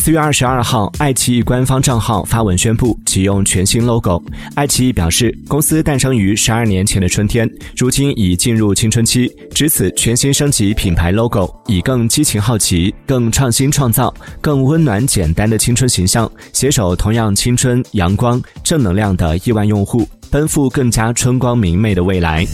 四月二十二号爱奇艺官方账号发文宣布启用全新 logo 爱奇艺表示公司诞生于十二年前的春天如今已进入青春期值此全新升级品牌 logo 以更激情好奇更创新创造更温暖简单的青春形象携手同样青春阳光正能量的亿万用户奔赴更加春光明媚的未来。